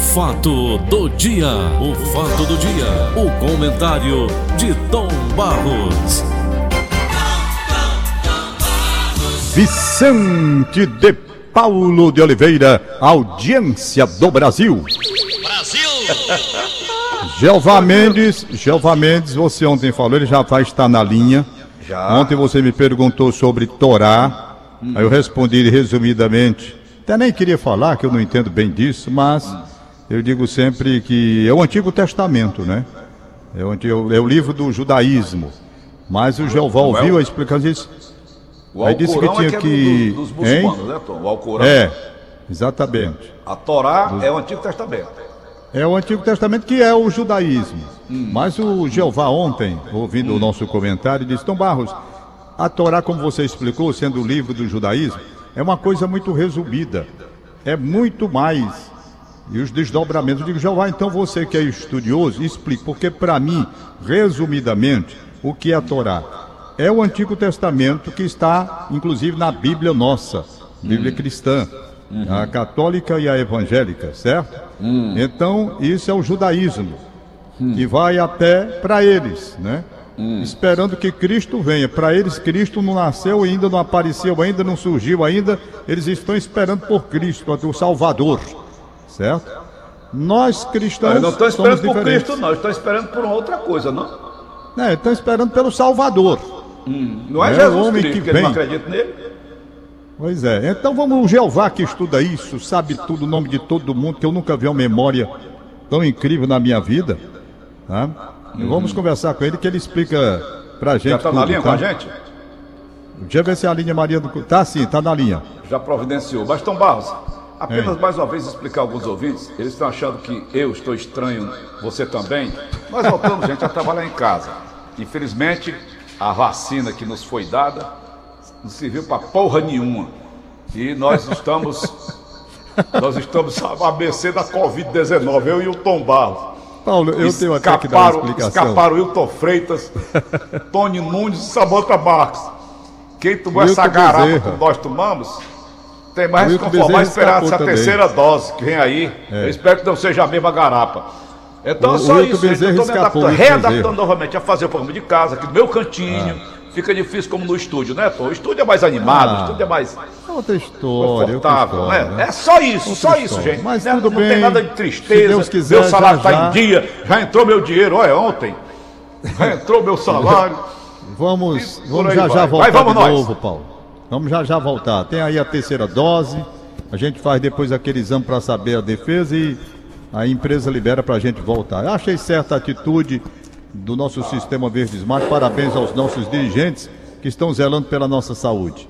fato do dia, o fato do dia, o comentário de Tom Barros. Vicente de Paulo de Oliveira, audiência do Brasil. Brasil! Jeová Mendes, Jeová Mendes, você ontem falou, ele já vai estar na linha. Já. Ontem você me perguntou sobre Torá, aí eu respondi resumidamente. Até nem queria falar, que eu não entendo bem disso, mas eu digo sempre que é o Antigo Testamento, né? É o, antigo- é o livro do judaísmo. Mas o Jeová é ouviu a explicação disso. O Aí disse que é tinha que é que- do- do- dos muçulmanos, né, Tom? O Alcorão. É, exatamente. A Torá é o Antigo Testamento. É o Antigo Testamento que é o judaísmo. Mas o Jeová ontem, ouvindo o nosso comentário, disse: Tom Barros, a Torá, como você explicou, sendo o livro do judaísmo, é uma coisa muito resumida. É muito mais. E os desdobramentos. Eu digo, Jeová, então você que é estudioso, explique, porque para mim, resumidamente, o que é a Torá? É o Antigo Testamento que está, inclusive, na Bíblia nossa, Bíblia cristã, a católica e a evangélica, certo? Então, isso é o judaísmo, que vai até para eles, né? Esperando que Cristo venha. Para eles, Cristo não nasceu ainda, não apareceu ainda, não surgiu ainda. Eles estão esperando por Cristo, o Salvador, certo? Nós cristãos Eu não esperando por. Cristo, não. Estou esperando por outra coisa, não? É, estão esperando pelo Salvador. Não é, É o Jesus homem Cristo, que não vem. acreditam nele. Pois é. Então vamos o Jeová que estuda isso, sabe tudo, o nome de todo mundo, que eu nunca vi uma memória tão incrível na minha vida. Tá? E Vamos conversar com ele que ele explica pra gente. Já está na linha tá? com a gente? Deixa eu ver se a linha Maria do. Tá sim, tá na linha. Já providenciou. Mas, Tom Barros, apenas Ei. mais uma vez explicar a alguns ouvintes. Eles estão achando que eu estou estranho, você também. Nós voltamos, gente, a trabalhar em casa. Infelizmente, a vacina que nos foi dada não serviu para porra nenhuma. E nós estamos. Nós estamos à mercê da Covid-19, eu e o Tom Barros. Paulo, eu tenho até que dar uma Escaparam, explicação. escaparam Wilton Freitas, Tony Nunes e Samanta Marcos. Quem tomou essa garapa Bezerra. que nós tomamos, tem mais que conformar esperar essa também. É. terceira dose que vem aí. Eu espero que não seja a mesma garapa. Então O é só isso, gente. Bezerra Eu tô me adaptando, readaptando novamente a fazer o programa de casa, aqui no meu cantinho. Fica difícil como no estúdio, né, Tom? O estúdio é mais animado, Ah. o estúdio é mais É outra história, outra confortável, história. né? É só isso, só isso, história. gente. Mas Né? tudo não bem. tem nada de Se tristeza. Deus quiser, meu salário está em dia, já entrou meu dinheiro, olha, ontem. Já entrou meu salário. Vamos, vamos já vai. já voltar Vai, vamos de nós. novo, Paulo. Vamos já já voltar. Tem aí a terceira dose. A gente faz depois aquele exame para saber a defesa e a empresa libera para a gente voltar. Eu achei certa a atitude do nosso sistema Verde Smart. Parabéns aos nossos dirigentes que estão zelando pela nossa saúde.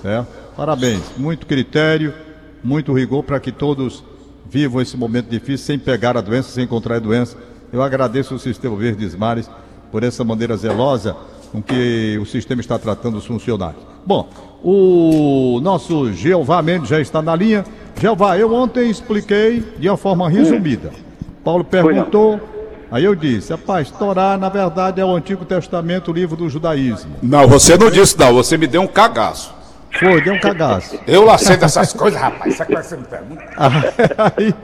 Certo? Parabéns. Muito critério, muito rigor para que todos vivam esse momento difícil sem pegar a doença, sem contrair a doença. Eu agradeço o Sistema Verdes Mares por essa maneira zelosa com que o sistema está tratando os funcionários. Bom, o nosso Jeová Mendes já está na linha. Jeová, eu ontem expliquei de uma forma resumida. Paulo perguntou, aí eu disse, rapaz, Torá, na verdade, é o Antigo Testamento, o livro do judaísmo. Não, você não disse não, você me deu um cagaço. Foi, deu um cagaço. Eu lá sei dessas coisas, rapaz. Isso é que você me pergunta. Aí,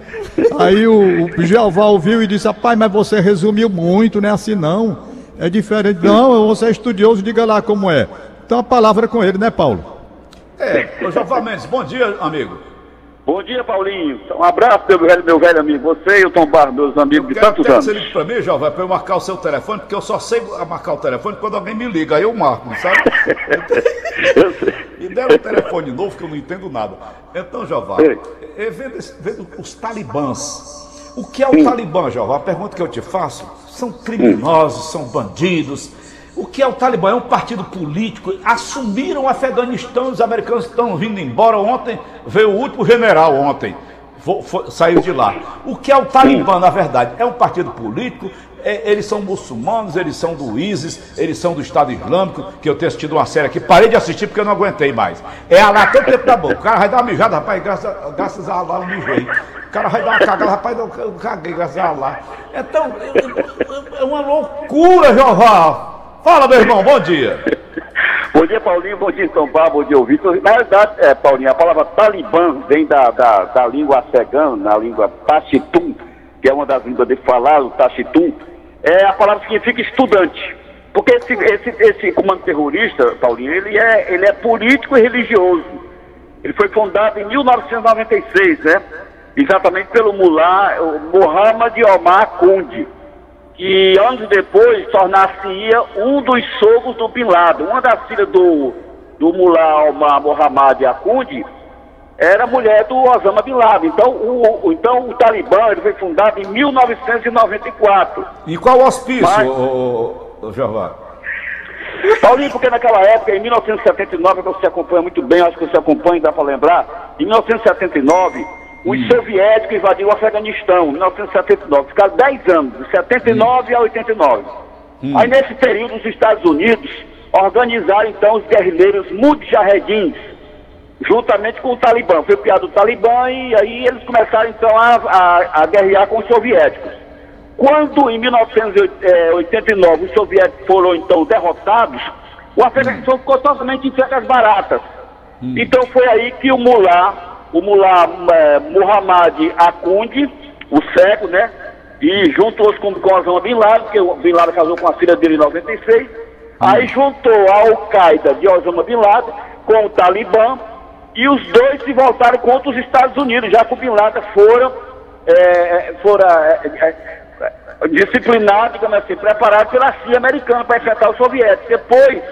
aí o, o Jeová ouviu e disse, rapaz, mas você resumiu muito, não é assim não. É diferente. Não, você é estudioso, diga lá como é. Então a palavra é com ele, né, Paulo? É, ô João Mendes, bom dia, amigo. Bom dia, Paulinho. Um abraço, meu velho, meu velho amigo. Você e o Tom Barro, meus amigos de Quero tantos anos. você ligue pra mim, Jovem, pra eu marcar o seu telefone, porque eu só sei marcar o telefone quando alguém me liga, aí eu marco, sabe? Eu sei. E deram um telefone novo que eu não entendo nada. Então, Jová, Ei. é, vendo, vendo os talibãs. O que é o talibã, Jová? A pergunta que eu te faço. São criminosos, são bandidos. O que é o talibã? É um partido político. Assumiram o Afeganistão, os americanos estão vindo embora. Ontem veio o último general ontem. Vo- foi- saiu de lá. O que é o Talibã, na verdade? É um partido político, é- eles são muçulmanos, eles são do ISIS, eles são do Estado Islâmico, que eu tenho assistido uma série aqui, parei de assistir porque eu não aguentei mais. É a lá todo tempo da boca. O cara vai dar uma mijada, rapaz, graças, graças a Allah eu mijei. O cara vai dar uma cagada, rapaz, eu, caguei, graças a Allah. Então, é uma loucura, Jeová. Fala, meu irmão, bom dia. Bom dia, Paulinho. Bom dia, São Paulo. Bom dia, ouvintes. Na verdade, é, Paulinho, a palavra talibã vem da, da, da língua afegã, na língua Pashitum, que é uma das línguas de falar, o Tashitum. É, a palavra significa estudante. Porque esse, esse, esse comando terrorista, Paulinho, ele é, ele é político e religioso. Ele foi fundado em 1996, né? Exatamente pelo mulá Muhammad Omar Kundi que anos depois tornar-se-ia um dos sogros do Bin Laden. Uma das filhas do, do Mullah Omar Mohammad Akundi era mulher do Osama Bin Laden. Então o, o, então, o Talibã ele foi fundado em 1994. E qual o hospício, Mas, o, o, o? Paulinho, porque naquela época, em 1979, que você acompanha muito bem, acho que você acompanha, dá para lembrar, em 1979 os hum. soviéticos invadiram o Afeganistão, em 1979. Ficaram 10 anos, de 79 hum. a 89. Hum. Aí, nesse período, os Estados Unidos organizaram, então, os guerrilheiros mujahedins, juntamente com o Talibã. Foi criado o Talibã e aí eles começaram, então, a, a, a guerrear com os soviéticos. Quando, em 1989, os soviéticos foram, então, derrotados, o Afeganistão hum. ficou totalmente em terras baratas. Hum. Então, foi aí que o Mullah o mulá é, Muhammad Akundi, o cego, né? E juntou-se com, com Osama Bin Laden, porque o Bin Laden casou com a filha dele em 96. Hum. Aí juntou a Al-Qaeda de Osama Bin Laden com o Talibã e os dois se voltaram contra os Estados Unidos, já que o Bin Laden foram, é, foram é, é, é disciplinados, digamos assim, preparados pela CIA americana para enfrentar os soviéticos. Depois,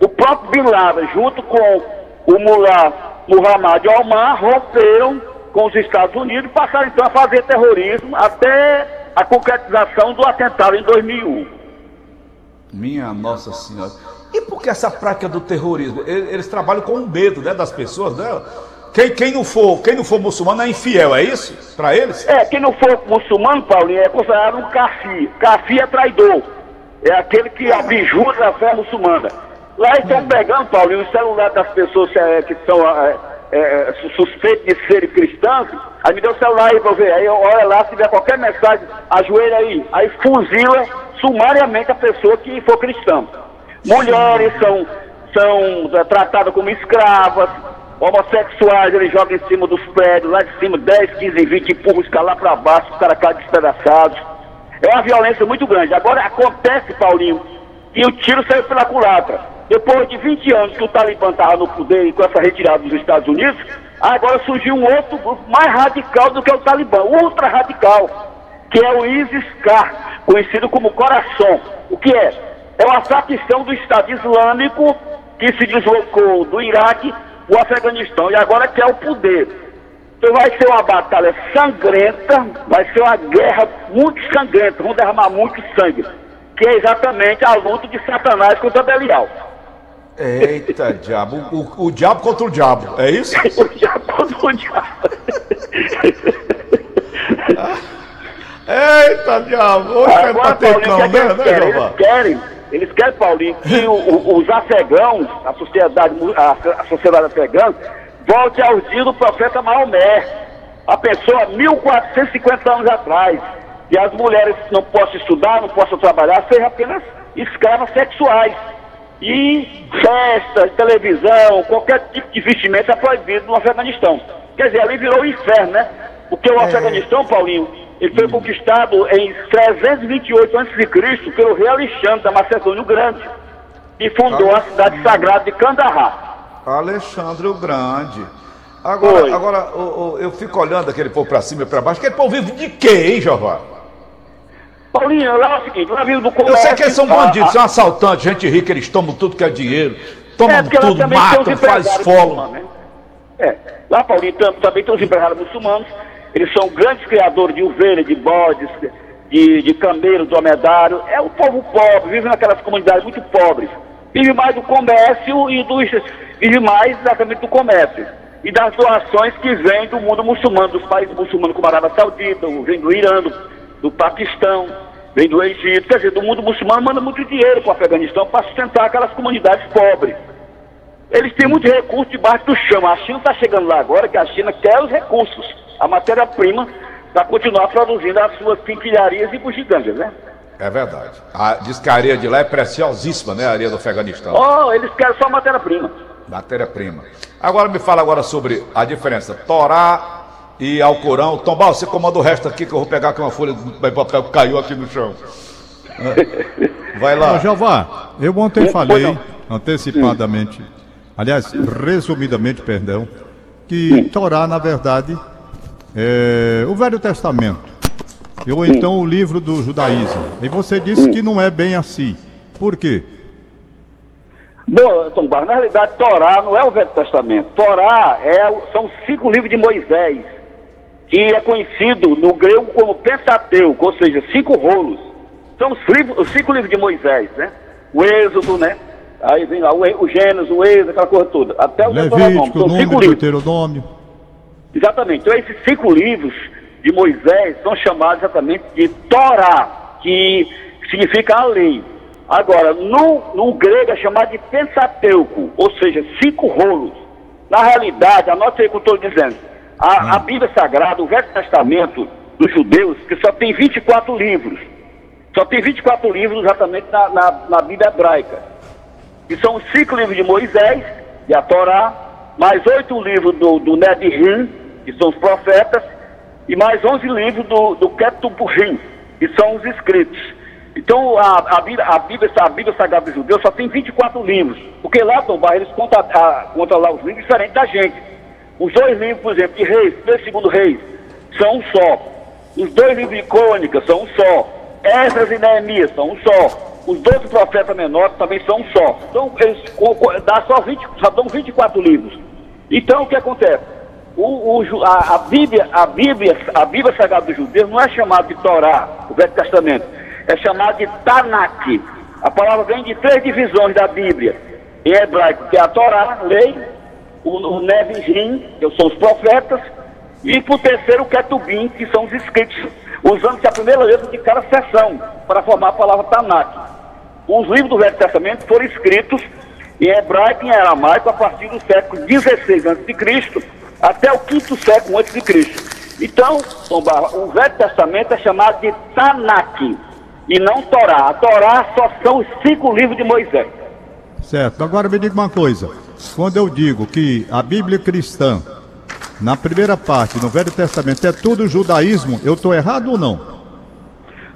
o próprio Bin Laden, junto com o Mullah Muhammad Omar romperam com os Estados Unidos e passaram então a fazer terrorismo até a concretização do atentado em 2001. Minha Nossa Senhora. E por que essa prática do terrorismo? Eles trabalham com o medo né, das pessoas, né? Quem, quem, não for, quem não for muçulmano é infiel, é isso? Para eles? É, quem não for muçulmano, Paulinho, é considerado um kafi. Kafi é traidor. É aquele que abjura a fé muçulmana. Lá estão pegando, Paulo, o celular das pessoas é, que são é, é, suspeitos de serem cristãos. Aí me deu o celular aí pra ver. Aí olha lá, se tiver qualquer mensagem, ajoelha aí. Aí fuzila sumariamente a pessoa que for cristã. Mulheres são, são é, tratadas como escravas. Homossexuais, eles jogam em cima dos prédios, lá de cima, 10, 15, 20, empurram os caras lá para baixo, os caras caem despedaçados. É uma violência muito grande. Agora acontece, Paulinho, e o tiro saiu pela culatra. Depois de 20 anos que o Talibã estava no poder e com essa retirada dos Estados Unidos, agora surgiu um outro grupo mais radical do que o Talibã, ultra radical, que é o ISIS-K, conhecido como Coração. O que é? É uma facção do Estado Islâmico que se deslocou do Iraque para o Afeganistão e agora quer o poder. Então vai ser uma batalha sangrenta, vai ser uma guerra muito sangrenta, vão derramar muito sangue, que é exatamente a luta de Satanás contra Belial. Eita, diabo. O, o, diabo contra o diabo, é isso? o diabo contra o diabo. Eita, diabo. Hoje é pra ter cão, né, né, Eles querem, eles querem, Paulinho, que o, o, os afegãos, a sociedade, a, a sociedade afegã, volte aos dias do profeta Maomé. A pessoa 1450 anos atrás. E as mulheres não possam estudar, não possam trabalhar, sejam apenas escravas sexuais. E festas, televisão, qualquer tipo de vestimento é proibido no Afeganistão. Quer dizer, ali virou o inferno, né? Porque o é. Afeganistão, Paulinho, ele foi hum. conquistado em 328 a.C. pelo rei Alexandre da Macedônia Grande, e fundou a cidade sagrada de Kandahar. Alexandre o Grande. Agora, agora eu, eu, fico olhando aquele povo para cima e para baixo. Aquele povo vive de quê, hein? Paulinho, lá é o seguinte, lá vivo do comércio... Eu sei que eles são bandidos, a, são assaltantes, gente rica, eles tomam tudo que é dinheiro, tomam é, tudo, matam, faz folo. Né? É, lá, Paulinho, também tem os empresários muçulmanos, eles são grandes criadores de ovelhas, de bodes, de, de camelo, dromedário. É o povo pobre, vive naquelas comunidades muito pobres. Vive mais do comércio e dos. Vive mais exatamente do comércio. E das doações que vêm do mundo muçulmano, dos países muçulmanos como a Arábia Saudita, vem do Irã, do, do Paquistão, vem do Egito, quer dizer, do mundo muçulmano manda muito dinheiro para o Afeganistão para sustentar aquelas comunidades pobres. Eles têm muito recurso debaixo do chão. A China está chegando lá agora que a China quer os recursos, a matéria-prima, para continuar produzindo as suas quinquilharias e bugigangas, né? É verdade. A, diz que a areia de lá é preciosíssima, né? A areia do Afeganistão. Oh, eles querem só matéria-prima. Matéria-prima. Agora me fala agora sobre a diferença. Torá e Alcorão. Tombal, você comanda o resto aqui que eu vou pegar aqui uma folha de papel que caiu aqui no chão. Vai lá. Jeová, eu ontem falei antecipadamente, aliás, resumidamente, perdão, que Torá, na verdade, é o Velho Testamento. Ou então o livro do judaísmo. E você disse que não é bem assim. Por quê? Bom, Tom Barros, na realidade, Torá não é o Velho Testamento. Torá é, são cinco livros de Moisés, que é conhecido no grego como Pentateuco, ou seja, cinco rolos. São os, livros, os cinco livros de Moisés, né? O Êxodo, né? Aí vem lá o, o Gênesis, o Êxodo, aquela coisa toda. Até o Levítico, São cinco livros. Deuteronômio. Exatamente. Então, esses cinco livros de Moisés são chamados exatamente de Torá, que significa a lei. Agora, no, no grego é chamado de Pentateuco, ou seja, cinco rolos. Na realidade, anote aí o que eu estou dizendo. A, a, hum. Bíblia Sagrada, o Velho Testamento dos judeus, que só tem 24 livros. Só tem 24 livros exatamente na, na, na Bíblia hebraica. Que são os cinco livros de Moisés, de a Torá, mais oito livros do, do Nedim, que são os profetas, e mais 11 livros do, do Ketubrim, que são os escritos. Então, a, a, Bíblia, a, Bíblia, a Bíblia Sagrada dos Judeus só tem 24 livros, porque lá, Tom Barra, eles contam, a, contam lá os livros diferentes da gente. Os dois livros, por exemplo, de Reis, primeiro e segundo Reis, são um só. Os dois livros de Crônicas são um só. Esdras e Neemias são um só. Os dois profetas menores também são um só. Então, eles dá só, 20, só dão 24 livros. Então, o que acontece? O, o, a, a, Bíblia, a, Bíblia, a Bíblia Sagrada dos Judeus não é chamada de Torá, o Velho Testamento, é chamada de Tanakh. A palavra vem de três divisões da Bíblia, em hebraico, que é a Torá, lei, o, o Nevim, que são os profetas, e por terceiro o Ketubim, que são os escritos, usando-se a primeira letra de cada seção, para formar a palavra Tanakh. Os livros do Velho Testamento foram escritos em hebraico e em aramaico a partir do século XVI a.C., até o quinto século antes de Cristo. Então, o Velho Testamento é chamado de Tanakh e não Torá. A Torá só são os cinco livros de Moisés. Certo. Agora me diga uma coisa. Quando eu digo que a Bíblia cristã, na primeira parte, no Velho Testamento, é tudo judaísmo, eu estou errado ou não?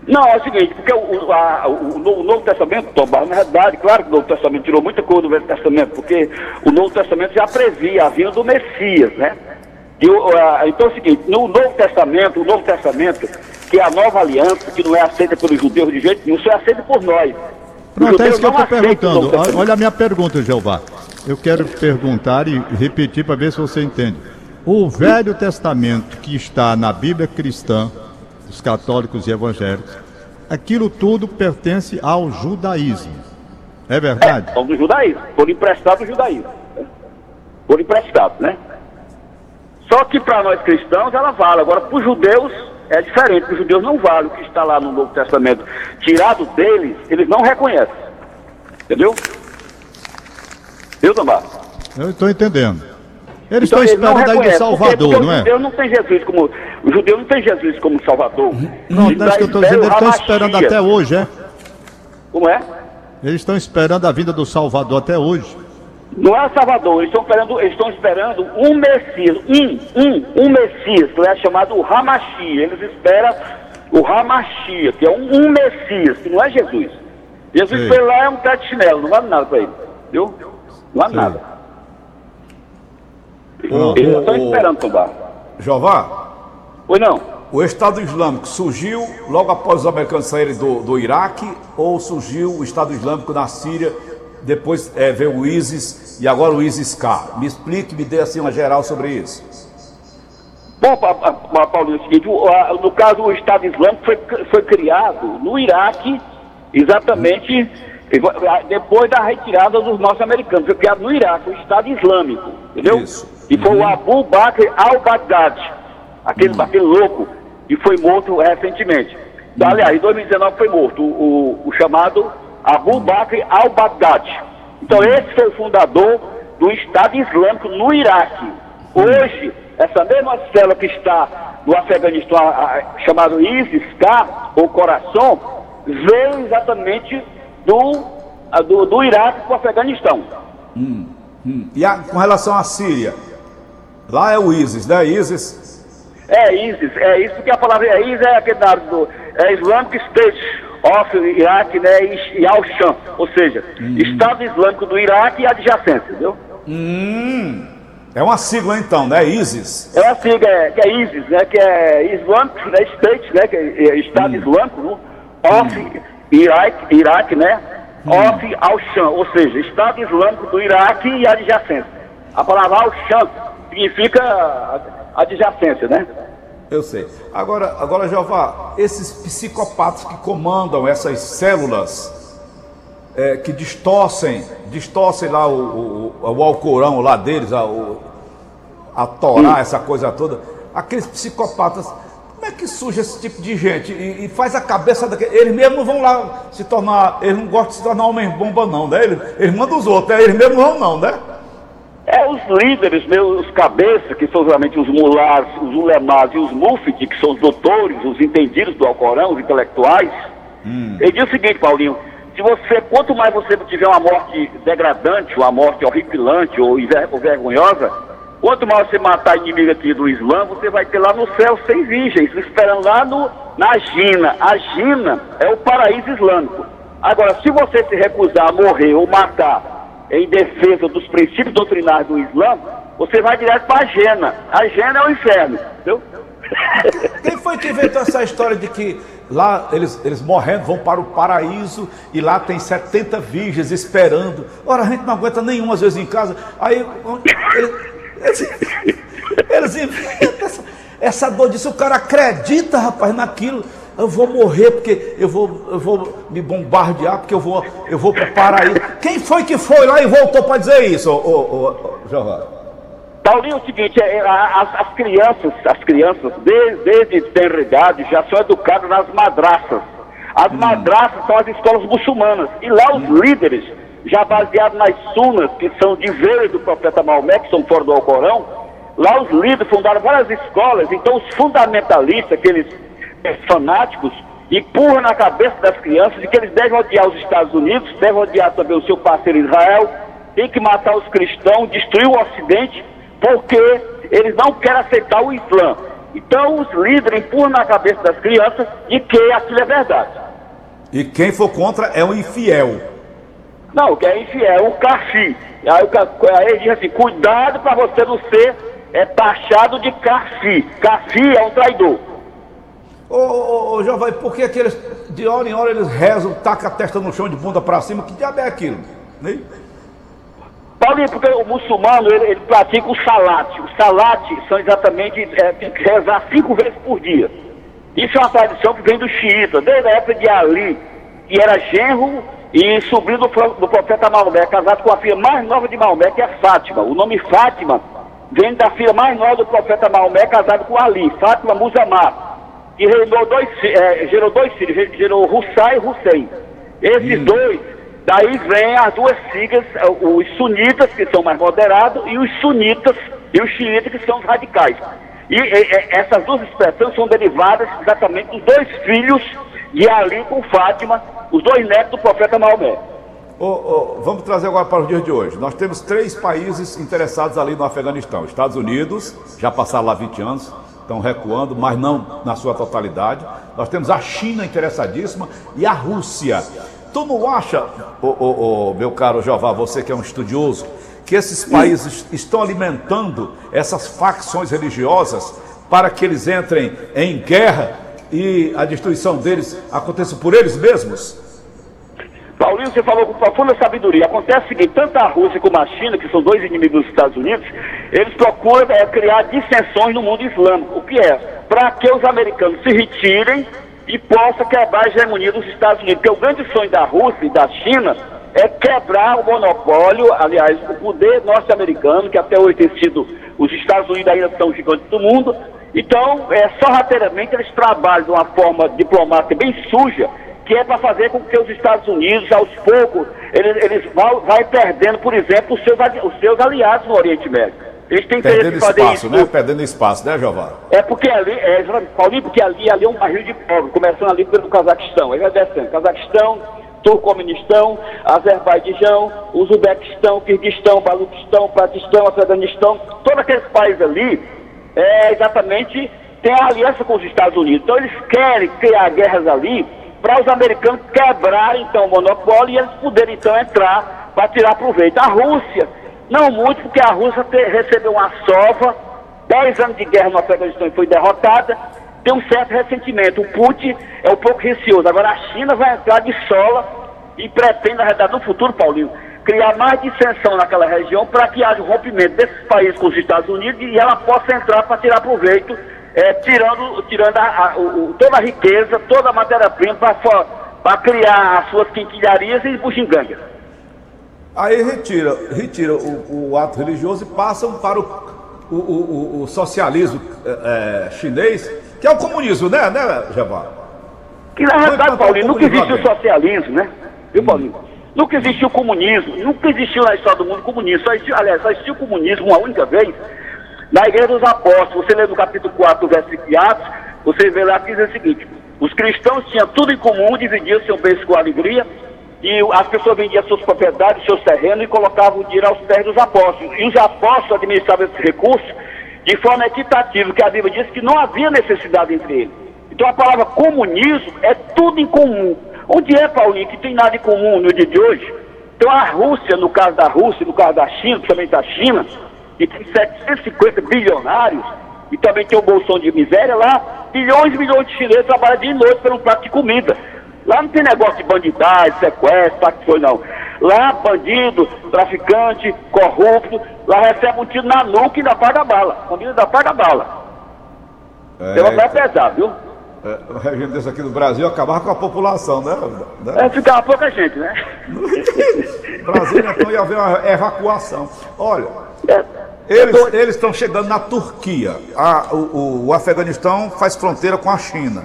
Não, é o seguinte, porque o, a, o, o Novo Testamento, Tomás, na verdade, claro que o Novo Testamento tirou muita coisa do Velho Testamento, porque o Novo Testamento já previa a vinda do Messias, né? E, uh, então é o seguinte, no Novo Testamento, o Novo Testamento, que é a nova aliança, que não é aceita pelos judeus de jeito nenhum, só é aceita por nós. Pronto, é isso que eu estou perguntando. Olha a minha pergunta, Jeová. Eu quero perguntar e repetir para ver se você entende. O Velho Testamento que está na Bíblia cristã, os católicos e evangélicos, aquilo tudo pertence ao judaísmo. É verdade? É, do judaísmo, por emprestado do judaísmo. Né? Por emprestado, né? Só que para nós cristãos ela vale. Agora, para os judeus é diferente. Para os judeus não vale o que está lá no Novo Testamento. Tirado deles, eles não reconhecem. Entendeu? Viu, Tomás? Eu estou entendendo. Eles então, estão esperando aí do Salvador, porque, porque não é? O judeu não tem Jesus como. O judeu não tem Jesus como Salvador. Não, não é isso que eu estou dizendo, eles estão esperando até hoje, é? Como é? Eles estão esperando a vinda do Salvador até hoje. Não é Salvador, eles estão esperando, eles estão esperando um Messias, um, um, um Messias, que é chamado Ramachia. Eles esperam o Ramachia, que é um, um Messias, que não é Jesus. Jesus foi lá é um pé de chinelo, não vale nada para ele. Viu? Não vale nada. Eles estão esperando tombar. Jová? Oi, não. O Estado Islâmico surgiu logo após os americanos saírem do, do Iraque ou surgiu o Estado Islâmico na Síria, depois é, veio o ISIS e agora o ISIS-K? Me explique, me dê assim uma geral sobre isso. Bom, Paulo, é o seguinte, no caso o Estado Islâmico foi, foi criado no Iraque exatamente depois da retirada dos norte-americanos, foi criado no Iraque, o Estado Islâmico, entendeu? Isso. E foi uhum. o Abu Bakr al-Baghdad, aquele, uhum. aquele louco que foi morto recentemente. Uhum. Aliás, em 2019 foi morto o, o, o chamado Abu Bakr al-Baghdad. Então, uhum. esse foi o fundador do Estado Islâmico no Iraque. Uhum. Hoje, essa mesma célula que está no Afeganistão, chamado ISIS-K, ou Coração, veio exatamente do, do, do Iraque para o Afeganistão. Hum, hum. E a, com relação à Síria? Lá é o ISIS, né? ISIS. É ISIS, é isso que a palavra é ISIS, é aquele dado do é Islamic State of Iraque, né? E, e Al-Sham, ou seja, hum. Estado Islâmico do Iraque e adjacência, entendeu? Hum. É uma sigla então, né? ISIS. É uma sigla, é, que é ISIS, né? Que é Islamic né? State, né? Que é, é Estado hum. Islâmico, né? of hum. Iraque, Iraque, né? Hum. Of Al-Sham, ou seja, Estado Islâmico do Iraque e adjacência. A palavra Al-Sham significa adjacência, né? Eu sei. Agora, agora, Jeová, esses psicopatas que comandam essas células é, que distorcem, distorcem lá o, o, o Alcorão lá deles, a, o, a Torá, essa coisa toda, aqueles psicopatas, como é que surge esse tipo de gente e, e faz a cabeça daquele. Eles mesmos não vão lá se tornar, eles não gostam de se tornar homem bomba, não, né? Eles, eles mandam os outros, né? eles mesmos não, não, né? É, os líderes, meus cabeças, que são realmente os mulás, os ulemás e os mufti, que são os doutores, os entendidos do Alcorão, os intelectuais, hum. ele diz o seguinte, Paulinho, se você, quanto mais você tiver uma morte degradante, uma morte horripilante ou, ou vergonhosa, quanto mais você matar inimigo aqui do Islã, você vai ter lá no céu seis virgens, esperando lá no, na Gina. A Gina é o paraíso islâmico. Agora, se você se recusar a morrer ou matar em defesa dos princípios doutrinários do Islã, você vai direto para a Gena. A Gena é o inferno, entendeu? Quem foi que inventou essa história de que lá eles, eles morrendo vão para o paraíso e lá tem 70 virgens esperando? Ora, a gente não aguenta nenhuma às vezes em casa. Aí eles, eles, eles inventam essa, essa dor disso. O cara acredita, rapaz, naquilo eu vou morrer porque eu vou, eu vou me bombardear, porque eu vou, eu vou para o paraíso. Quem foi que foi lá e voltou para dizer isso, ô, ô, ô? Paulinho, é o seguinte, é, as, as, crianças, as crianças, desde, desde tenra idade, já são educadas nas madraças. As hum. madraças são as escolas muçulmanas. E lá os líderes, já baseados nas sunas, que são de ver do profeta Maomé, que são fora do Alcorão, lá os líderes fundaram várias escolas, então os fundamentalistas, aqueles fanáticos empurram na cabeça das crianças de que eles devem odiar os Estados Unidos, devem odiar também o seu parceiro Israel, tem que matar os cristãos, destruir o Ocidente, porque eles não querem aceitar o Islã. Então os líderes empurram na cabeça das crianças de que aquilo é verdade. E quem for contra é o infiel. Não, que é infiel, o cafi. Aí, aí ele diz assim, cuidado para você não ser é, taxado de cafi. Cafi é um traidor. Ô, ô, ô Jovem, por que aqueles, de hora em hora eles rezam, tacam a testa no chão de bunda para cima? Que diabo é aquilo? Né? Paulinho, porque o muçulmano ele, ele pratica o salate. O salate são exatamente é, tem que rezar cinco vezes por dia. Isso é uma tradição que vem do xiita, desde a época de Ali, que era genro e sobrinho do, do profeta Maomé, casado com a filha mais nova de Maomé, que é Fátima. O nome Fátima vem da filha mais nova do profeta Maomé, casado com Ali, Fátima Muzamar que dois, é, gerou dois filhos, gerou Hussai e Hussein. Esses hum. dois, daí vem as duas siglas, é, os sunitas, que são mais moderados, e os sunitas e os xiitas, que são os radicais. E, e, essas duas expressões são derivadas exatamente dos dois filhos de Ali com Fátima, os dois netos do profeta Maomé. Oh, oh, vamos trazer agora para os dias de hoje. Nós temos três países interessados ali no Afeganistão: Estados Unidos, já passaram lá 20 anos, estão recuando, mas não na sua totalidade. Nós temos a China interessadíssima e a Rússia. Tu não acha, oh, meu caro Jeová, você que é um estudioso, que esses países estão alimentando essas facções religiosas para que eles entrem em guerra e a destruição deles aconteça por eles mesmos? Paulinho, você falou com profunda sabedoria. Acontece o seguinte, tanto a Rússia como a China, que são dois inimigos dos Estados Unidos, eles procuram é, criar dissensões no mundo islâmico. O que é? Para que os americanos se retirem e possam quebrar a hegemonia dos Estados Unidos. Porque o grande sonho da Rússia e da China é quebrar o monopólio, aliás, o poder norte-americano, que até hoje tem sido, os Estados Unidos ainda são gigantes do mundo. Então, é, sorrateiramente, eles trabalham de uma forma diplomática bem suja que é para fazer com que os Estados Unidos, aos poucos, eles, eles vão, vai perdendo, por exemplo, os seus, os seus aliados no Oriente Médio. Eles têm interesse em fazer espaço, isso. Né? Perdendo espaço, né, Jeová? É porque ali, é, Paulinho, porque ali, ali é um barril de pobre, começando ali pelo Cazaquistão. Aí vai descendo. Cazaquistão, Turcomenistão, Azerbaijão, Uzbequistão, Kirguistão, Baluquistão, Pakistão, Afeganistão, todos aqueles países ali, é, exatamente, tem a aliança com os Estados Unidos. Então eles querem criar guerras ali para os americanos quebrarem então o monopólio e eles poderem então entrar para tirar proveito. A Rússia, não muito, porque a Rússia te, recebeu uma sova, 10 anos de guerra no Afeganistão e foi derrotada, tem um certo ressentimento. O Putin é um pouco receoso. Agora a China vai entrar de sola e pretende, na verdade, no futuro, Paulinho, criar mais dissensão naquela região para que haja um rompimento desses países com os Estados Unidos e ela possa entrar para tirar proveito, é, tirando, tirando a, a, o, toda a riqueza, toda a matéria-prima para criar as suas quinquilharias e bugigangas. Aí retira, retira o, o, ato religioso e passam para o, o, o socialismo é, chinês, que é o comunismo, né, né? Que na verdade, Paulinho, nunca existiu socialismo, né? Viu, hum. Nunca existiu comunismo, nunca existiu na história do mundo comunismo. Só existiu, aliás, só existiu comunismo uma única vez na Igreja dos Apóstolos. Você lê no capítulo 4 do versículo de Atos, você vê lá que diz o seguinte: os cristãos tinham tudo em comum, dividiam seu bens com alegria, e as pessoas vendiam suas propriedades, seus terrenos e colocavam o dinheiro aos pés dos apóstolos. E os apóstolos administravam esses recursos de forma equitativa, que a Bíblia diz que não havia necessidade entre eles. Então a palavra comunismo é tudo em comum. Onde é, Paulinho, que tem nada em comum no dia de hoje? Então a Rússia, no caso da Rússia, no caso da China, principalmente da China, que tem 750 bilionários, e também tem um bolsão de miséria lá, milhões e milhões de chineses trabalham dia e noite por um prato de comida. Lá não tem negócio de bandidagem, sequestro, que foi não. Lá, bandido, traficante, corrupto, lá recebe um tiro na nuca e ainda paga bala. Bandido ainda paga bala. É, Tem uma pesado, viu? É, o regime desse aqui no Brasil acabar com a população, né? né? É, ficava pouca gente, né? Brasil, então ia haver uma evacuação. Olha, é, eles, eles estão chegando na Turquia. A, o, o Afeganistão faz fronteira com a China.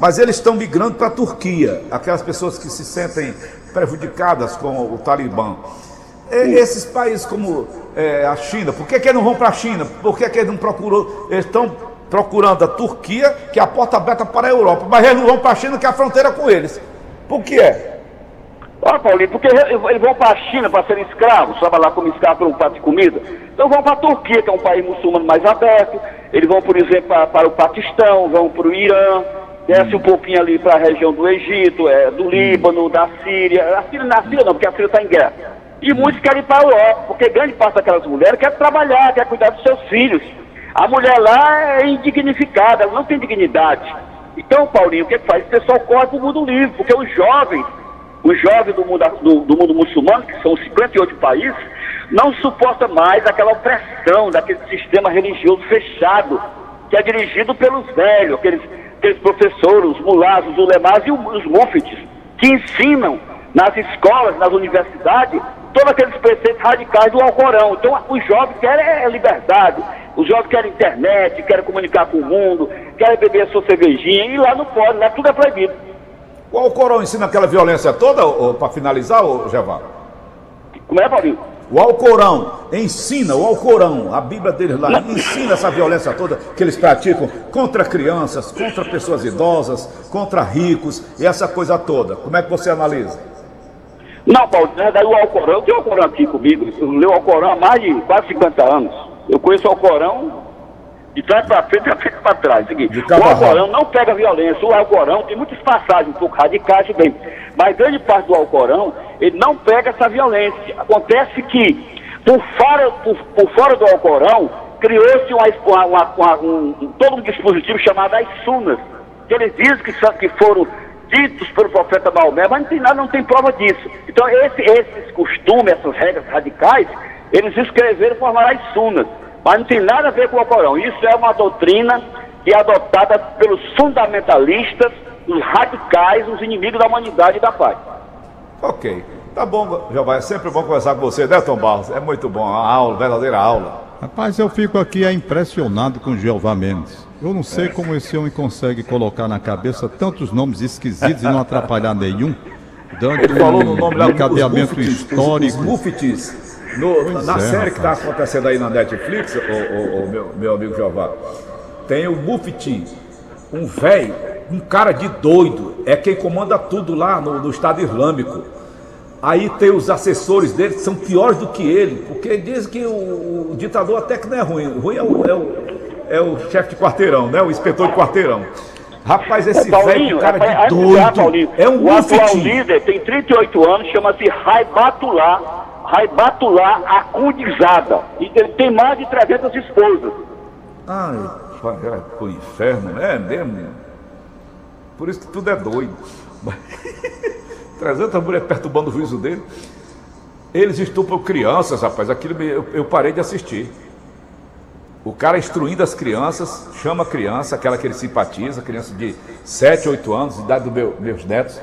Mas eles estão migrando para a Turquia, aquelas pessoas que se sentem prejudicadas com o Talibã. E esses países como é, a China, por que, que eles não vão para a China? Por que, que eles não procuram? Eles estão procurando a Turquia, que é a porta aberta para a Europa, mas eles não vão para a China, que é a fronteira com eles. Por que é? Olha, Paulinho, porque eles vão para a China para serem escravos, trabalhar como escravo um prato de comida. Então vão para a Turquia, que é um país muçulmano mais aberto. Eles vão, por exemplo, para, para o Paquistão, vão para o Irã desce um pouquinho ali para a região do Egito, é, do Líbano, da Síria. A Síria na Síria não, porque a Síria está em guerra. E muitos querem ir para a Europa, porque grande parte daquelas mulheres quer trabalhar, quer cuidar dos seus filhos. A mulher lá é indignificada, ela não tem dignidade. Então, Paulinho, o que, é que faz? O pessoal corre para o mundo livre, porque os jovens, os jovens do mundo, do, do mundo muçulmano, que são 58 países, não suportam mais aquela opressão daquele sistema religioso fechado, que é dirigido pelos velhos, aqueles aqueles professores, os mulatos, os ulemás e os muftis, que ensinam nas escolas, nas universidades, todos aqueles preceitos radicais do Alcorão. Então, os jovens querem é liberdade, os jovens querem internet, querem comunicar com o mundo, querem beber a sua cervejinha, e lá não pode, lá tudo é proibido. O Alcorão ensina aquela violência toda, para finalizar, Jevan? Como é, Paulinho? O Alcorão ensina, o Alcorão, a Bíblia deles lá, ensina essa violência toda que eles praticam contra crianças, contra pessoas idosas, contra ricos e essa coisa toda. Como é que você analisa? Não, Paulo, na verdade o Alcorão, eu tenho o Alcorão aqui comigo, eu leio o Alcorão há mais de quase 50 anos. Eu conheço o Alcorão de trás para frente, de frente para trás. O Alcorão não pega violência. O Alcorão tem muitas passagens um pouco radicais, bem, mas grande parte do Alcorão, ele não pega essa violência. Acontece que, por fora, por, por fora do Alcorão, criou-se uma, uma, uma, um, todo um dispositivo chamado as Sunas, que eles dizem que, são, que foram ditos pelo profeta Maomé, mas não tem nada, não tem prova disso. Então, esse, esses costumes, essas regras radicais, eles escreveram formaram as Sunas. Mas não tem nada a ver com o Corão. Isso é uma doutrina que é adotada pelos fundamentalistas, os radicais, os inimigos da humanidade e da paz. Ok. Tá bom, Jeová. É sempre bom conversar com você, né, Tom Barros? É muito bom. A aula, verdadeira aula. Rapaz, eu fico aqui impressionado com Jeová Mendes. Eu não sei é. como esse homem consegue colocar na cabeça tantos nomes esquisitos e não atrapalhar nenhum. Dando Ele falou no nome um lá, encadeamento histórico. Os, os No- na é, série que está acontecendo aí na Netflix, o, o- o meu, meu amigo Jeová, tem o Mufti, um velho, um cara de doido, é quem comanda tudo lá no, no Estado Islâmico. Aí tem os assessores dele que são piores do que ele, porque diz que o, o ditador até que não é ruim. O ruim é o, é o, é o chefe de quarteirão, né? O inspetor de quarteirão. Rapaz, esse velho, Paulinho, um cara é, de doido, Paulinho, é um o atual Mufti. líder tem 38 anos, chama-se Raibatullah, Raibatullah Acudizada. E ele tem mais de 300 esposas. Ai, vai vai pro inferno, é mesmo? Por isso que tudo é doido. 300 mulheres perturbando o juízo dele. Eles estupram crianças, rapaz. Aquilo eu, eu parei de assistir. O cara instruindo as crianças, chama a criança, aquela que ele simpatiza, criança de 7, 8 anos, idade dos meu, meus netos,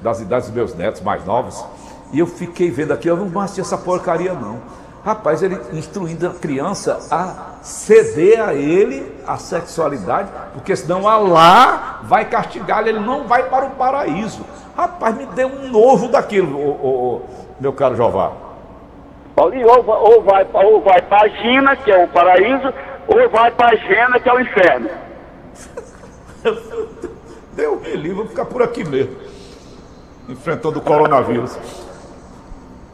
das idades dos meus netos mais novos. E eu fiquei vendo aqui, eu não assistir essa porcaria não. Rapaz, ele instruindo a criança a ceder a ele a sexualidade, porque senão Allah vai castigá-lo, ele não vai para o paraíso. Rapaz, me deu um nojo daquilo, ô, ô, ô, meu caro Jová. Paulinho, ou, ou vai, ou vai para a Gina, que é o paraíso, ou vai para a Gena, que é o inferno. Deu me livre, vou ficar por aqui mesmo. Enfrentando o coronavírus.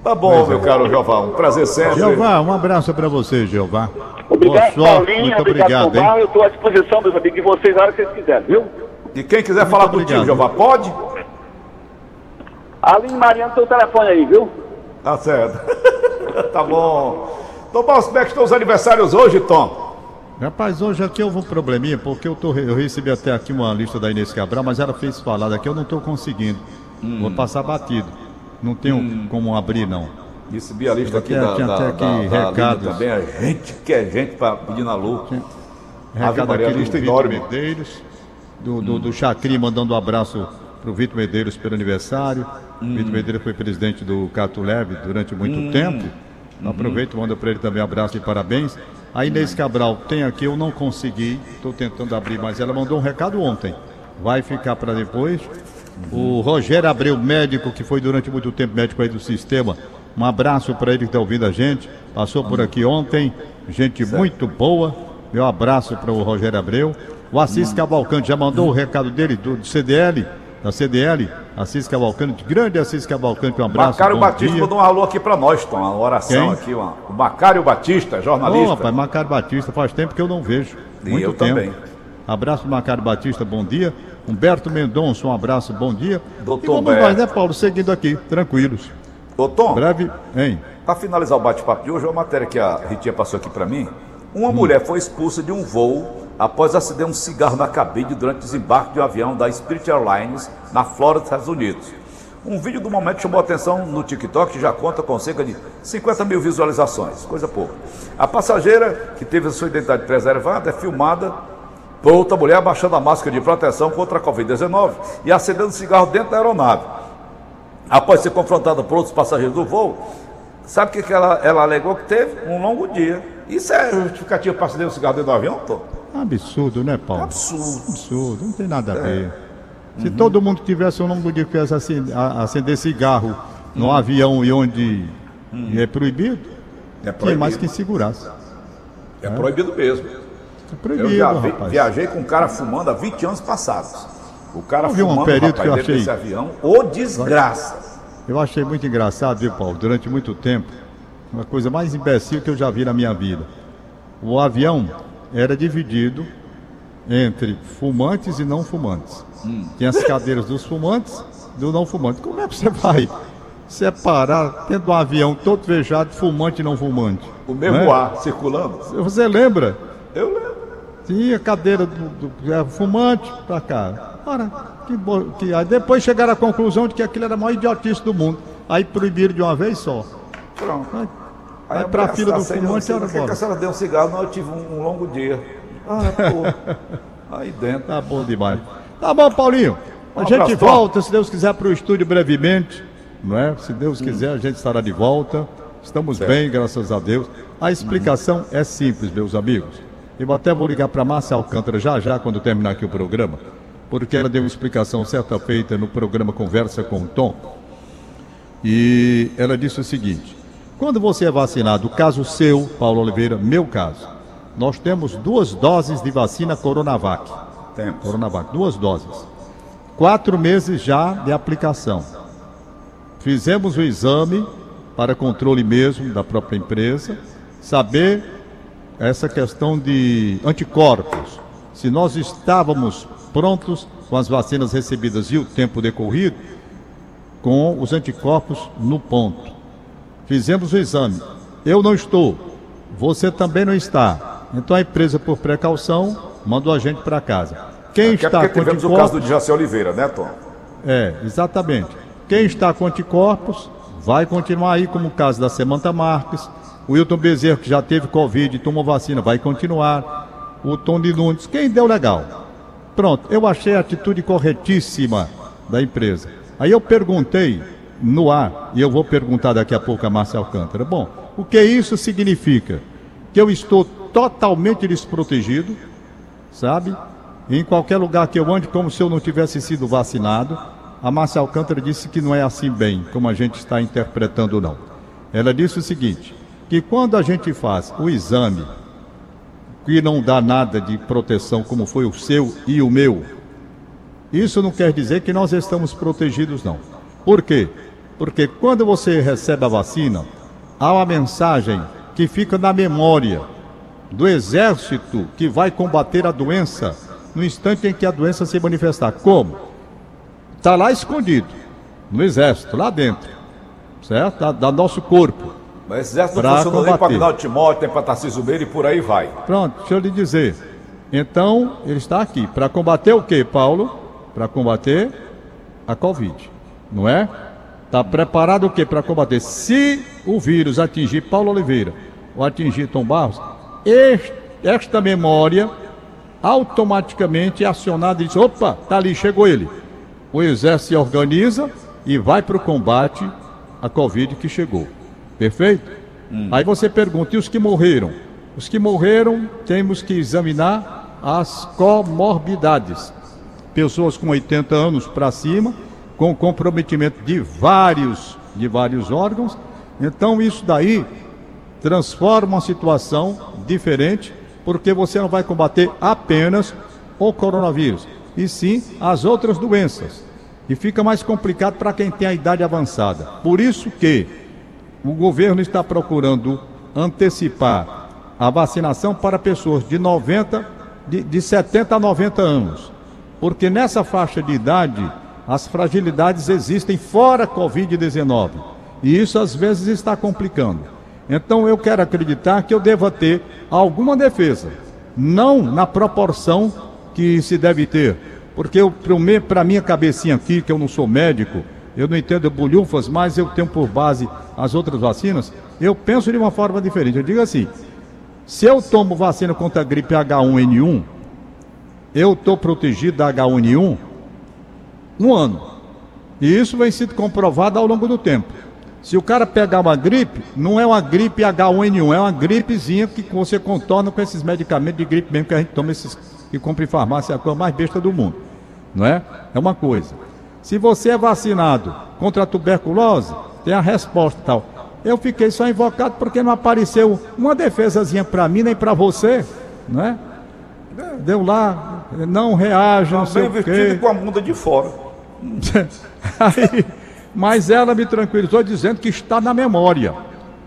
Tá bom, meu caro Jová, um prazer sempre. Jeová, um abraço para você, Jeová. Obrigado, Boa sorte, Paulinho. muito obrigado, obrigado. Eu estou à disposição, meus amigos, de vocês, a hora que vocês quiserem, viu? E quem quiser falar contigo, obrigado. Jová, pode? Aline Mariano, seu telefone aí, viu? Tá certo. tá bom. Tom Barros, como é que estão os aniversários hoje, Tom? Rapaz, hoje aqui houve um probleminha, porque eu, tô, eu recebi até aqui uma lista da Inês Cabral, mas ela fez falar daqui, eu não estou conseguindo. Hum. Vou passar batido. Não tenho como abrir, não. Recebi a lista aqui Tinha- da, tinha da, até da, aqui da recados. também. A gente que é gente para pedir na lua. Recado aqui do Vitor. Medeiros, do, do, do Chacri, mandando um abraço pro Vitor Medeiros pelo aniversário. Hum. Vitor Medeiros foi presidente do Cato Leve durante muito tempo. Uhum. Aproveito manda para ele também um abraço e parabéns. A Inês Cabral tem aqui, eu não consegui, estou tentando abrir, mas ela mandou um recado ontem. Vai ficar para depois. O Rogério Abreu, médico, que foi durante muito tempo médico aí do sistema. Um abraço para ele que está ouvindo a gente. Passou por aqui ontem. Gente muito boa. Meu abraço para o Rogério Abreu. O Assis Cavalcante já mandou o recado dele do, do CDL, da CDL. Assis Cavalcante, grande Assis Cavalcante, um abraço. Macário Batista dia. mandou um alô aqui para nós, Tom. Uma oração Quem? aqui. Uma... O Macário Batista, jornalista. rapaz, Macário Batista, faz tempo que eu não vejo. E Muito eu tempo. também. Abraço do Macário Batista, bom dia. Humberto Mendonça, um abraço, bom dia. Doutor e vamos Humberto. nós, né, Paulo? Seguindo aqui, tranquilos. Tom. Breve, hein? Para finalizar o bate-papo de hoje, uma matéria que a Ritinha passou aqui para mim. Uma Hum. mulher foi expulsa de um voo após acender um cigarro na cabine durante o desembarque de um avião da Spirit Airlines na Flórida, Estados Unidos. Um vídeo do momento chamou a atenção no TikTok que já conta com cerca de 50 mil visualizações, coisa pouca. A passageira, que teve a sua identidade preservada, é filmada outra mulher abaixando a máscara de proteção contra a Covid-19 e acendendo cigarro dentro da aeronave. Após ser confrontada por outros passageiros do voo, sabe o que, que ela, ela alegou que teve? Um longo dia. Isso é justificativa para acender o cigarro dentro do avião, Tom? Absurdo, né, Paulo? Absurdo. Absurdo, não tem nada a ver. Se todo mundo tivesse um longo dia que acender, cigarro no avião e onde é proibido, É tinha mais que segurasse. É proibido mesmo. É Eu proibido, já vi- rapaz. viajei com um cara fumando há 20 anos passados. O cara Eu vi um fumando, período rapaz, que eu achei- desse avião. Ô desgraça. Eu achei muito engraçado, viu, Paulo? Durante muito tempo, uma coisa mais imbecil que eu já vi na minha vida. O avião era dividido entre fumantes e não fumantes. Tinha as cadeiras dos fumantes e do não fumante. Como é que você vai separar dentro de um avião todo fechado, fumante e não fumante? O mesmo Né? ar circulando. Você lembra? Eu lembro. Tinha cadeira do, do é, fumante pra cá. Ora, que, bo- que aí depois chegaram à conclusão de que aquilo era a maior idiotice do mundo. Aí proibiram de uma vez só. Pronto. Aí, Aí aí a pra mulher fila do um fumante era Por que a senhora deu um cigarro? Não, eu tive um, um longo dia. Ah, pô. Aí dentro. Tá bom demais. Tá bom, Paulinho. A Um gente abraço, Tom. volta, se Deus quiser, para o estúdio brevemente. Não é? Se Deus quiser, a gente estará de volta. Estamos bem, graças a Deus. A explicação é simples, meus amigos. Eu até vou ligar para Márcia Alcântara já já, quando terminar aqui o programa, porque ela deu uma explicação certa feita no programa Conversa com o Tom. E ela disse o seguinte: Quando você é vacinado, o caso seu, Paulo Oliveira, meu caso, nós temos duas doses de vacina Coronavac. Temos. Coronavac, duas doses. Quatro meses já de aplicação. Fizemos o exame para controle mesmo da própria empresa, saber essa questão de anticorpos. Se nós estávamos prontos com as vacinas recebidas e o tempo decorrido, com os anticorpos no ponto. Fizemos o exame. Eu não estou. Você também não está. Então a empresa, por precaução, mandou a gente para casa. Quem Até está com tivemos o anticorpos... caso do Jacé Oliveira, né, Tom? É, exatamente. Quem está com anticorpos vai continuar aí, como o caso da Samanta Marques. O Wilton Bezerro, que já teve Covid e tomou vacina, vai continuar. O Tom de Nunes, quem deu legal. Pronto, eu achei a atitude corretíssima da empresa. Aí eu perguntei no ar, e eu vou perguntar daqui a pouco a Márcia Alcântara. Bom, o que isso significa? Que eu estou totalmente desprotegido, sabe? Em qualquer lugar que eu ande, como se eu não tivesse sido vacinado. A Márcia Alcântara disse que não é assim bem, como a gente está interpretando, não. Ela disse o seguinte: que quando a gente faz o exame, que não dá nada de proteção, como foi o seu e o meu, isso não quer dizer que nós estamos protegidos, não. Por quê? Porque quando você recebe a vacina, há uma mensagem que fica na memória do exército que vai combater a doença no instante em que a doença se manifestar. Como? Está lá escondido, no exército, lá dentro, certo? Da, da nosso corpo. Mas esse exército não funcionou nem para combater. Agnaldo Timóteo, nem para Tarcísio Meira e por aí vai. Pronto, deixa eu lhe dizer. Então, ele está aqui. Para combater o quê, Paulo? Para combater a Covid, não é? Está preparado o quê para combater? Se o vírus atingir Paulo Oliveira ou atingir Tom Barros, este- esta memória automaticamente é acionada e diz: opa, tá ali, chegou ele. O exército se organiza e vai para o combate à Covid que chegou. Perfeito? Aí você pergunta: e os que morreram? Os que morreram, temos que examinar as comorbidades. Pessoas com 80 anos para cima, com comprometimento de vários, de vários órgãos. Então, isso daí transforma uma situação diferente, porque você não vai combater apenas o coronavírus, e sim as outras doenças. E fica mais complicado para quem tem a idade avançada. Por isso que o governo está procurando antecipar a vacinação para pessoas de 90, de, de 70 a 90 anos. Porque nessa faixa de idade, as fragilidades existem fora Covid-19. E isso às vezes está complicando. Então eu quero acreditar que eu deva ter alguma defesa. Não na proporção que se deve ter. Porque para minha cabecinha aqui, que eu não sou médico, eu não entendo bolhufas, mas eu tenho por base as outras vacinas, eu penso de uma forma diferente. Eu digo assim: se eu tomo vacina contra a gripe H1N1, eu estou protegido da H1N1 um ano. E isso vem sido comprovado ao longo do tempo. Se o cara pegar uma gripe, não é uma gripe H1N1, é uma gripezinha que você contorna com esses medicamentos de gripe mesmo que a gente toma esses que compra em farmácia, é a coisa mais besta do mundo. Não é? É uma coisa. Se você é vacinado contra a tuberculose, tem a resposta e tal. Eu fiquei só invocado porque não apareceu uma defesazinha para mim nem para você, não é? Deu lá, não reaja, não sei Bem o quê. com a bunda de fora. Aí, mas ela me tranquilizou dizendo que está na memória.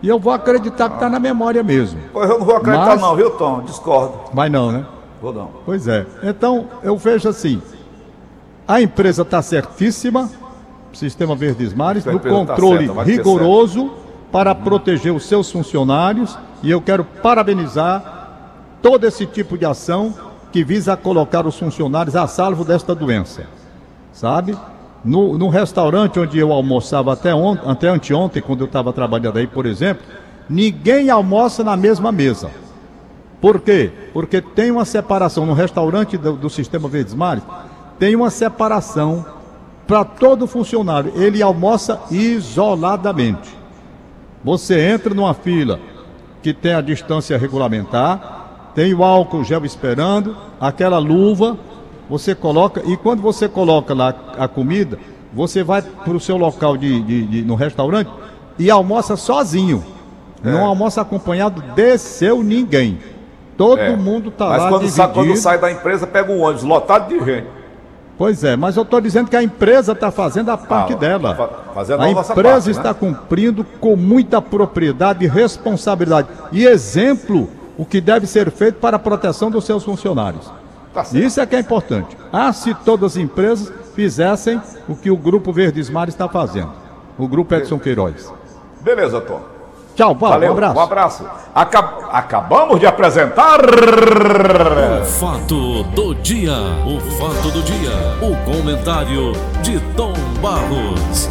E eu vou acreditar que está na memória mesmo. Pois eu não vou acreditar Mas- não, viu, Tom? Discordo. Mas não, né? Vou não. Pois é. Então, eu vejo assim: a empresa está certíssima, Sistema Verdes Mares, no tá controle certa, vai ter rigoroso para proteger os seus funcionários. E eu quero parabenizar todo esse tipo de ação que visa colocar os funcionários a salvo desta doença. Sabe? No, no restaurante onde eu almoçava até, on, até anteontem, quando eu estava trabalhando aí, por exemplo, ninguém almoça na mesma mesa. Por quê? Porque tem uma separação no restaurante do, do Sistema Verdes Mares, tem uma separação para todo funcionário. Ele almoça isoladamente. Você entra numa fila que tem a distância regulamentar, tem o álcool gel esperando, aquela luva, você coloca, e quando você coloca lá a comida, você vai para o seu local de, de- de- no restaurante e almoça sozinho. não almoça acompanhado de seu ninguém. Todo É. mundo tá Mas lá quando sai, dividido. quando sai da empresa, pega um ônibus lotado de gente. Pois é, mas eu estou dizendo que a empresa está fazendo a parte Ah, dela. fazendo a empresa parte, né? está cumprindo com muita propriedade e responsabilidade. E exemplo o que deve ser feito para a proteção dos seus funcionários. Tá. Isso é que é importante. Ah, se todas as empresas fizessem o que o Grupo Verdes Mar está fazendo. O Grupo Edson Queiroz. Beleza, Tom. Tchau, Paulo. Valeu, um abraço. Um abraço. Acab- Acabamos de apresentar. O fato do dia. O fato do dia. O comentário de Tom Barros.